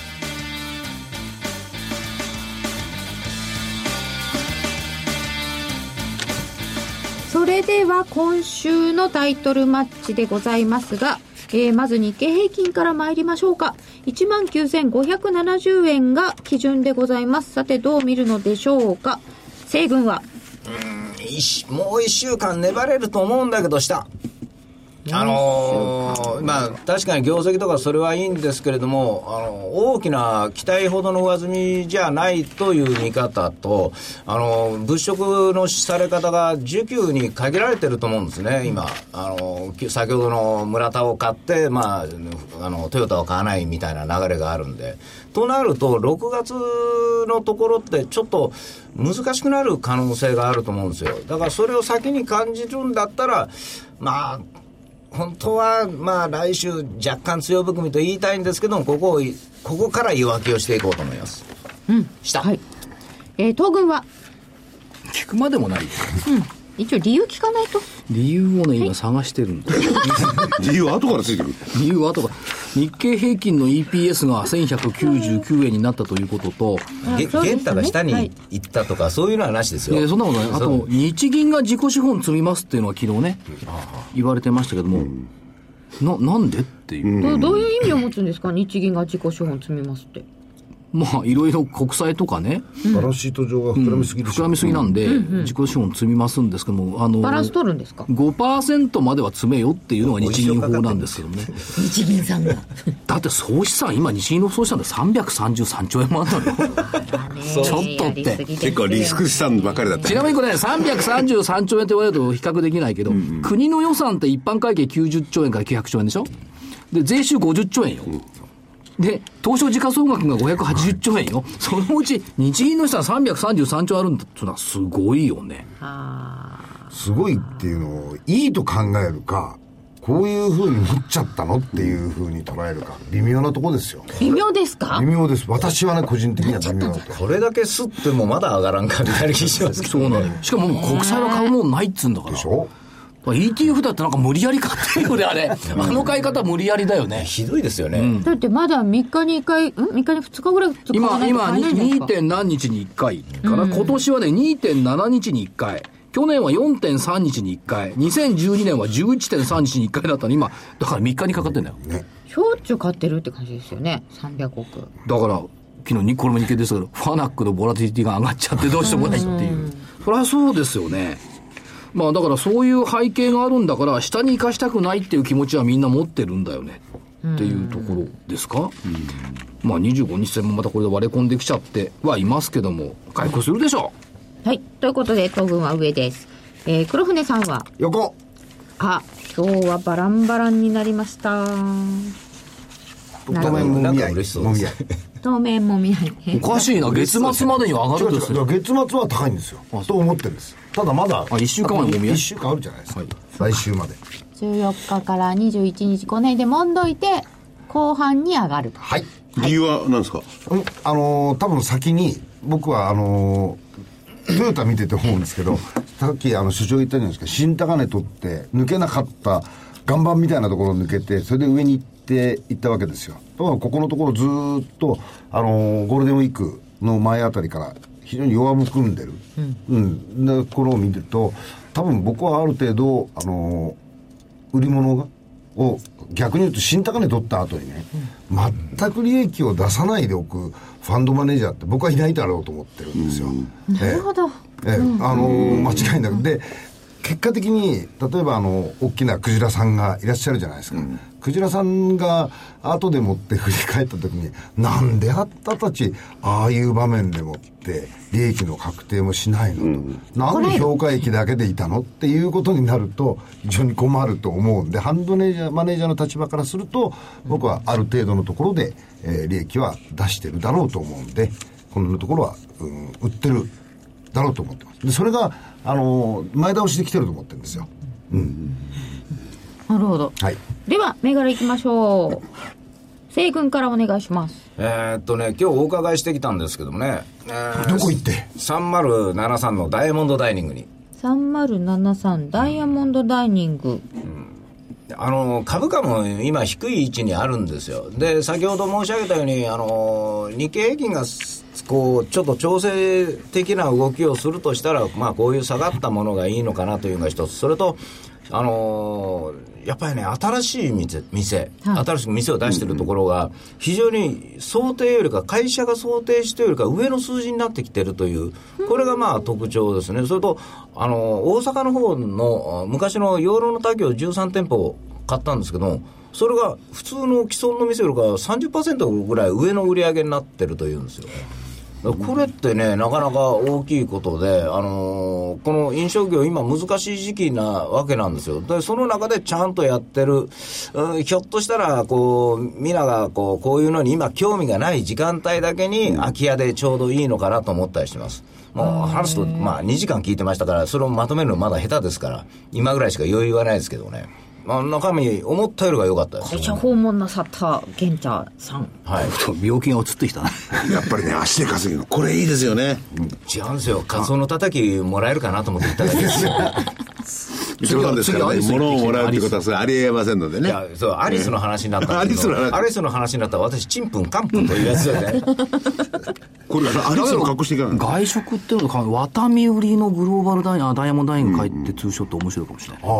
それでは今週のタイトルマッチでございますが、えーまず日経平均から参りましょうか。19,570円が基準でございます。さてどう見るのでしょうか。西軍はうんもう一週間粘れると思うんだけど、下。あのーまあ、確かに業績とかそれはいいんですけれども、あの大きな期待ほどの上積みじゃないという見方と、あの物色のされ方が需給に限られてると思うんですね、今、あの先ほどの村田を買って、まあ、あのトヨタを買わないみたいな流れがあるんで。となると、6月のところって、ちょっと難しくなる可能性があると思うんですよ。だからそれを先に感じるんだったら、まあ、本当は、まあ、来週、若干強含みと言いたいんですけども、ここを、ここから弱気をしていこうと思います。うん。した。はい。えー、東軍は、聞くまでもないよ一応理由聞かないと。理由をね今探してるんだ *laughs* 理由は後からついてくる。理由はとか日経平均の EPS が1199円になったということと、ゲンタが下にはい。行ったとか、そういうのはなしですよ。えーそんなことない。あと日銀が自己資本積みますっていうのは昨日ね言われてましたけども、ななんでっていう、どうどういう意味を持つんですか？日銀が自己資本積みますって。まあいろいろ国債とかね、バランスシート上が膨らみすぎるし、膨らみすぎなんで、自己資本積みますんですけどもあのバランス取るんですか？5%までは積めよっていうのが日銀法なんですけどね。*laughs* 日銀さんが。だって総資産、今日銀の総資産で333兆円もあったのよ。*laughs* *laughs* ちょっとって。結構リスク資産ばっかりだったちなみにこれね、333兆円って言われると比較できないけど、国の予算って一般会計90兆円から900兆円でしょ？で、税収50兆円よ。で、東証時価総額が580兆円よ。そのうち日銀の資産333兆円あるんだってのはすごいよね。すごいっていうのをいいと考えるかこういうふうに持っちゃったのっていうふうに捉えるか。微妙なとこですよ。微妙ですか？微妙です。私はね個人的には微妙だと。これだけ吸ってもまだ上がらんかみたいな気しますけどそうなのよ。しかも国債は買うもんないっつうんだから。でしょ？ETF だってなんか無理やり買ってるよね、あれ。あの買い方無理やりだよね。ひどいですよね。だってまだ3日に1回、ん ?3 日に2日ぐらい使わ今、今、ないと買えないんじゃないです 2. か点何日に1回かな、今年はね、2.7日に1回。去年は4.3日に1回。2012年は11.3日に1回だったの今、だから3日にかかってんだよ。しょっちゅう買ってるって感じですよね。300億。だから、昨日に、これも日経ですけど、ファナックのボラティリティが上がっちゃってどうしようもないっていう。そりゃそうですよね。まあだからそういう背景があるんだから、下に行かしたくないっていう気持ちはみんな持ってるんだよね。っていうところですか？まあ25日線もまたこれで割れ込んできちゃってはいますけども、回復するでしょう。はい。ということで、東軍は上です。えー、黒船さんは、横あ、今日はバランバランになりました。当面もみ合いなんか嬉しそうですもみ合い *laughs* 当面も見ない。おかしいな、月末までには上がるんですよ。月末は高いんですよと思ってるんですただまだあ一週間はもみ合い1週間あるじゃないですか、来週まで。14日から21日、この辺でもんどいて、後半に上がると。はい。理由は何ですか？うんあのー多分先に僕はあのートヨタ見てて思うんですけど *laughs* さっきあの所長言ったじゃないですか。新高値取って抜けなかった岩盤みたいなところを抜けてそれで上に行っていったわけですよ。だからここのところずーっとあのーゴールデンウィークの前あたりから非常に弱含んでる、うん。でこれを見ると多分僕はある程度あのー売り物がを逆に言うと新高値取った後にね、全く利益を出さないでおくファンドマネージャーって僕はいないだろうと思ってるんですよ。なるほど。ええ。あのー間違いなく。で、結果的に、例えばあの、大きなクジラさんがいらっしゃるじゃないですか。クジラさんが後でもって振り返った時に、なんであったたち、ああいう場面でもって、利益の確定もしないのと。なんで評価益だけでいたのっていうことになると、非常に困ると思うんで、ハンドマネージャーマネージャーの立場からすると、僕はある程度のところで、えー利益は出してるだろうと思うんで、このところは、うん、売ってるだろうと思ってます。で、それが、あのー前倒しで来てると思ってるんですよ。なるほど。はい。では、銘柄行きましょう。西軍からお願いします。えーっとね、今日お伺いしてきたんですけどもね、えーどこ行って？3073のダイヤモンドダイニングに。3073ダイヤモンドダイニング。あの株価も今、低い位置にあるんですよ、で先ほど申し上げたように、あの日経平均がすこうちょっと調整的な動きをするとしたら、まあ、こういう下がったものがいいのかなというのが一つ、それと、あのやっぱりね、新しい店、店はい新しく店を出してるところが、非常に想定よりか、会社が想定してよりか、上の数字になってきてるという、これがまあ特徴ですね。それと、あの大阪の方の、昔の養老の滝を13店舗買ったんですけど、それが普通の既存の店よりか30%ぐらい上の売り上げになってるというんですよ。これってね、なかなか大きいことで、あのーこの飲食業、今、難しい時期なわけなんですよ。で、その中でちゃんとやってる、うんひょっとしたら、こう、皆がこう、こういうのに今、興味がない時間帯だけに、空き家でちょうどいいのかなと思ったりしてます。もう話すと、まあ、2時間聞いてましたから、それをまとめるのまだ下手ですから、今ぐらいしか余裕はないですけどね。まあ、中身、思ったよりが良かったです会。社訪問なさった玄茶さん。はい。病気が移ってきたな。*laughs* やっぱりね、足で稼ぐの。これいいですよね。違うんですよ。カツオのたたきもらえるかなと思って言っただけですよ。伊藤さんですからね、物をもらうってことはそれありえませんのでね。いや、そう、アリスの話になったんですけど、アリスの話アリスの話になったら私、チンプンカンプンというやつでね。これアリスの格好していかないの？外食っていうのが、ワタミ売りのグローバルダイヤダイヤモンドダイニング会ってツーショット面白いかもしれない。あいう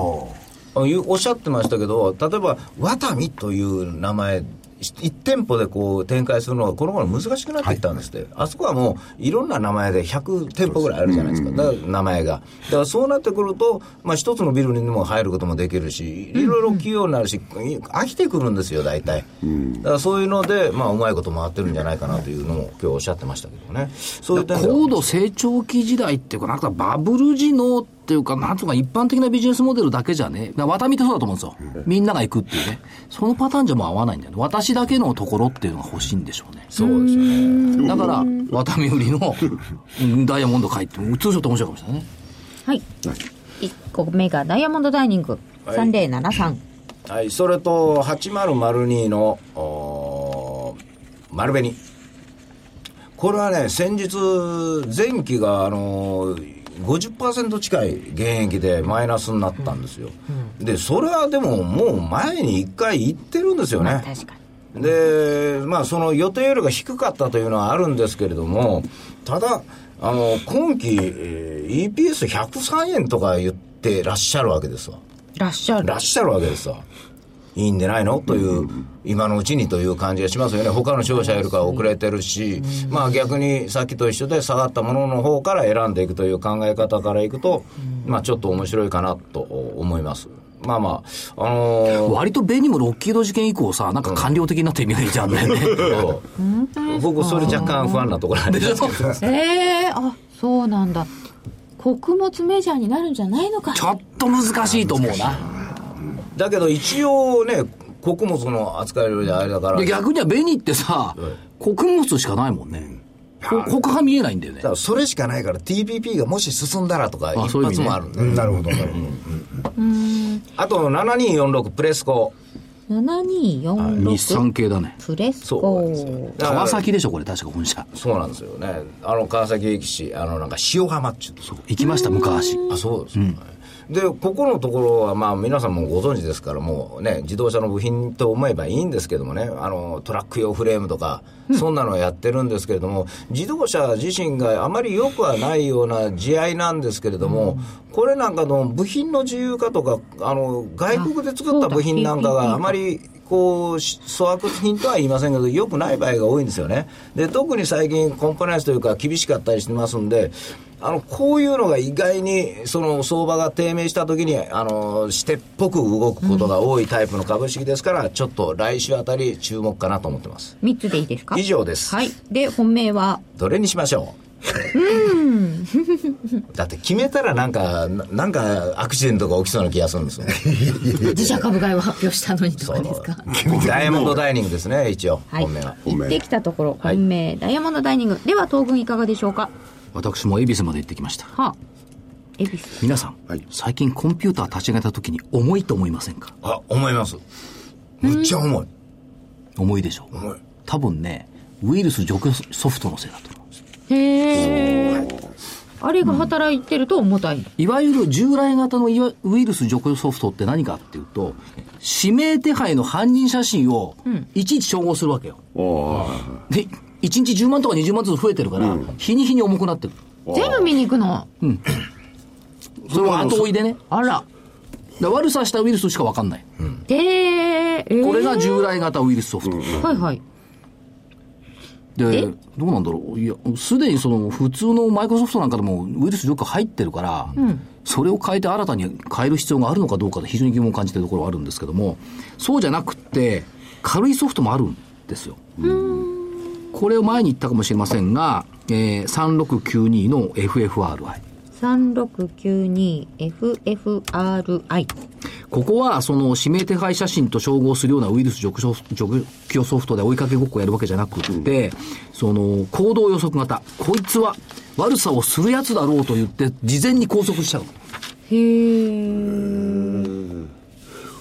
おっしゃってましたけど、例えば、ワタミという名前、一店舗でこう展開するのがこの頃難しくなってきたんですって、あそこはもういろんな名前で100店舗ぐらいあるじゃないですか、だから名前が。だからそうなってくると、まあ、一つのビルにも入ることもできるし、いろいろ器用になるし、飽きてくるんですよ、大体。だからそういうので、まあ、うまいこと回ってるんじゃないかなというのも、今日おっしゃってましたけどね。そうい高度成長期時代っていうか、なんかバブル時のっていうか、なんとか一般的なビジネスモデルだけじゃね、ワタミってそうだと思うんですよ。みんなが行くっていうね。そのパターンじゃもう合わないんだよね。私だけのところっていうのが欲しいんでしょうね。そうですよね。だから、ワタミ売りのうんダイヤモンド会って、通常と面白いかもしれないね。はい。1個目がダイヤモンドダイニング。はい3073。はい、それと8002の丸紅これはね先日前期があのー50%近い減益でマイナスになったんですよ、でそれはでももう前に1回行ってるんですよね、確かに。で、まあ、その予定よりが低かったというのはあるんですけれども、ただ、あの、今期、えー EPS103 円とか言ってらっしゃるわけですわ。らっしゃる。らっしゃるわけですわ。いいんでないの？という、今のうちにという感じがしますよね。他の商社よりかは遅れてるし、まあ逆にさっきと一緒で下がったものの方から選んでいくという考え方からいくと、まあちょっと面白いかなと思います。まあまあ、あのー割とベニもロッキード事件以降さ、なんか官僚的になってイメージあるんだよね。そう僕それ若干不安なところありますけど。*laughs* ええあ、そうなんだ。穀物メジャーになるんじゃないのかちょっと難しいと思うな。だけど一応ね、穀物の扱いよりあれだから、で逆にはベニってさ、穀物しかないもんね。ほ他が見えないんだよねだか。らそれしかないから TPP がもし進んだらとかあ一発もあるんで、なるほど、なるほど。あと7246プレスコ ?7246。日産系だね。プレスそうコなんですよだから川崎でしょ、これ確か本社。そうなんですよねあの川崎駅市あのなんか塩浜っちゅう行きました、昔。あそうですよ、ねでここのところはまあ皆さんもご存知ですからもうね自動車の部品と思えばいいんですけどもねあのトラック用フレームとか、そんなのをやってるんですけれども自動車自身があまり良くはないような地合いなんですけれども、これなんかの部品の自由化とかあの外国で作った部品なんかがあまりこうし粗悪品とは言いませんけど、良くない場合が多いんですよね。で、特に最近コンプライアンスというか厳しかったりしてますんで、あの、こういうのが意外に、その相場が低迷した時に、あの、してっぽく動くことが多いタイプの株式ですから、ちょっと来週あたり注目かなと思ってます。3つでいいですか？以上です。はい。で、本命は、どれにしましょう？*laughs* だって決めたらなんか、ななんかアクシデントが起きそうな気がするんですよ。*laughs* 自社株買いを発表したのにとかですか？ダイヤモンドダイニングですね、一応、はい本命は。。行ってきたところ、はい本命、ダイヤモンドダイニング。では、東軍いかがでしょうか？私も恵比寿まで行ってきました。はあ。恵比寿。皆さん、はい最近コンピューター立ち上げた時に重いと思いませんか？あ、思います。むっちゃ重い。重いでしょ重い。多分ね、ウイルス除去ソフトのせいだと思う。へえ。あれが働いてると重たい。いわゆる従来型のいわウイルス除去ソフトって何かっていうと、指名手配の犯人写真をいちいち照合するわけよ。おーで、1日10万とか20万ずつ増えてるから、日に日に重くなってる。全部見に行くの？それは後追いでね。あら。だ悪さしたウイルスしかわかんない。で、えーこれが従来型ウイルスソフト。はいはい。で、どうなんだろう？いや、すでにその、普通のマイクロソフトなんかでもウイルスどっか入ってるから、それを変えて新たに変える必要があるのかどうかで非常に疑問を感じてるところはあるんですけども、そうじゃなくって、軽いソフトもあるんですよ。これを前に言ったかもしれませんが、えー、3692の FFRI。3692FFRI。ここは、その、指名手配写真と照合するようなウイルス除去ソフ除去ソフトで追いかけごっこやるわけじゃなくって、その、行動予測型。こいつは悪さをするやつだろうと言って、事前に拘束しちゃう。へー。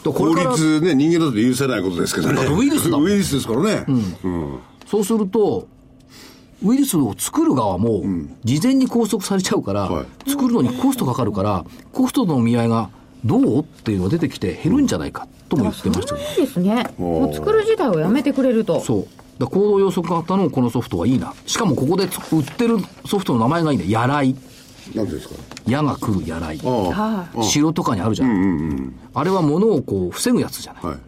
とこ法律ね、人間だと許せないことですけどね。ウイルスだウイルスですからね。そうすると、ウイルスを作る側も、事前に拘束されちゃうから、は作るのにコストかかるから、コストの見合いがどうっていうのが出てきて減るんじゃないかとも言ってましたけどいいですね。もう作る自体をやめてくれると。そう。行動予測型のこのソフトはいいな。しかもここで売ってるソフトの名前がいいね。やらい。なんていうんですか？矢が来るやらい。城とかにあるじゃん。あれは物をこう防ぐやつじゃない。あ。はい。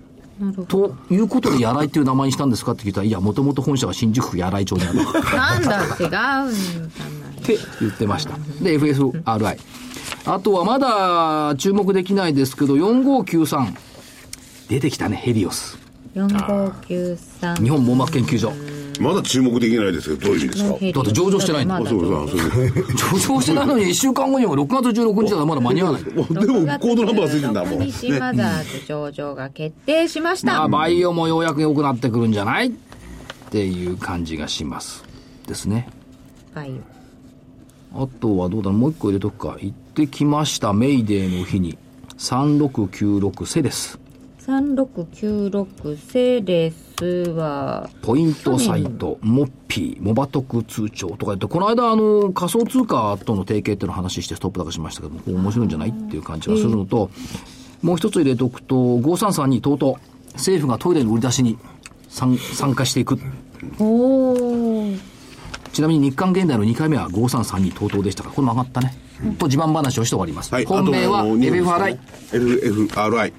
ということで、やらいっていう名前にしたんですかって聞いたら、いや、もともと本社が新宿区やらい町にある。なんだ、違うんだ。って言ってました。で、FSRI。あとはまだ注目できないですけど、4593。出てきたね、ヘリオス。4593。日本網膜研究所。まだ注目できないですけど、どういう意味ですか？だって上場してないんだあ、そうそうそうそう。上場してないのに1週間後にも6月16日だからまだ間に合わない。でも、コードナンバーついてんだもん。6日にマザーズ上場が決定しました。まあ、バイオもようやく良くなってくるんじゃないっていう感じがします。ですね。バイオあとはどうだろうもう一個入れとくか。行ってきました、メイデーの日に。3696セレス。3696セレスは、ポイントサイト、モッピー、モバトク通帳とか言って、この間、あの、仮想通貨との提携っていうの話してストップ高しましたけども、面白いんじゃないっていう感じがするのと、もう一つ入れておくと、533にとうとう、政府がトイレの売り出しに参参加していく。おー。ちなみに日韓現代の2回目は533にとうとうでしたから、これも上がったね。と自慢話をして終わります。はい。本命はあとあの FFRI。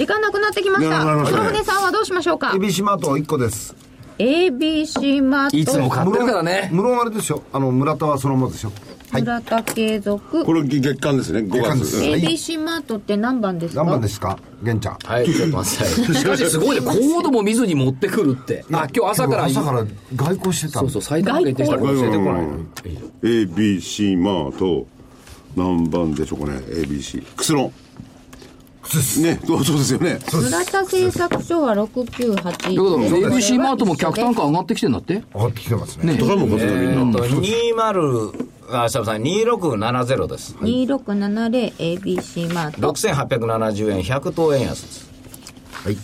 時間なくなってきました。黒船さんはどうしましょうか？ABC マート1個です。?ABC マート。いつも買ってるからね。無論あれですよ。あの、村田はそのままですよ。はい。村田継続。これ月間ですね、5月間です ABC マートって何番ですか？何番ですか？玄ちゃん。はい、ちょっと待って。*laughs* しかしすごいね、コードも見ずに持ってくるって。あ、今日朝から。朝から外交してたそうそう、最短限定した外交？出てこないの ABC マート、何番でしょうかね、ABC。クスロン。ね、そうそうですよね。村田製作所は698。ということで、ABC マートも客単価上がってきてんだって上がってきてますね。ね高いもん、んな。と20、あ、シャブさん、2670です。2670ABC マート。6870円、100等円安です。はい。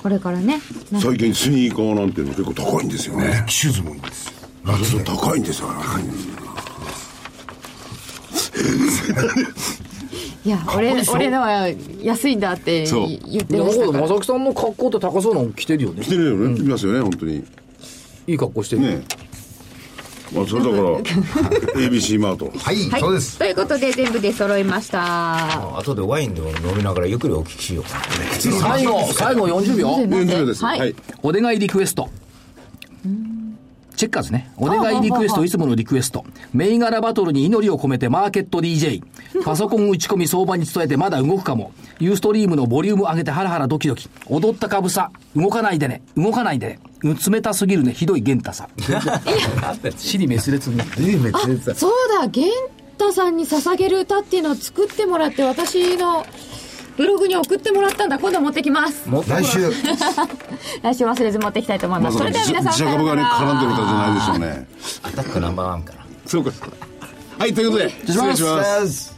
これからね。な最近スニーカーなんていうの結構高いんですよね。シューズもいいんですよ。夏の高いんですよ。*laughs* いや、俺、俺のは安いんだってそう言ってましたから。まさきさんの格好って高そうなの着てるよね着。てるよね。いますよね、本当に。いい格好してる。ねまあ、それだから、*laughs* ABC マート。はい、はい。そうです。ということで全部で揃いました。後でワインでも飲みながらゆっくりお聞きしようかな。最後、最後40秒。40秒です。はいはい。お願いリクエスト。チェッカーズね。お願いリクエスト、いつものリクエスト。銘柄バトルに祈りを込めてマーケット DJ。パソコン打ち込み相場に伝えてまだ動くかも。ユーストリームのボリューム上げてハラハラドキドキ。踊った株さ。動かないでね。動かないでね。うん冷たすぎるね。ひどいゲンタさ。*laughs* 尻滅裂になって。そうだ、玄太さんに捧げる歌っていうのを作ってもらって、私のブログに送ってもらったんだ。今度持ってきます。来週、*laughs* 来週忘れず持ってきたいと思いま。ますさかそれでは皆さん、自社株がね、絡んでる歌じゃないでしょうね。アタックナンバーワンから。そうか。はい、ということで、失礼します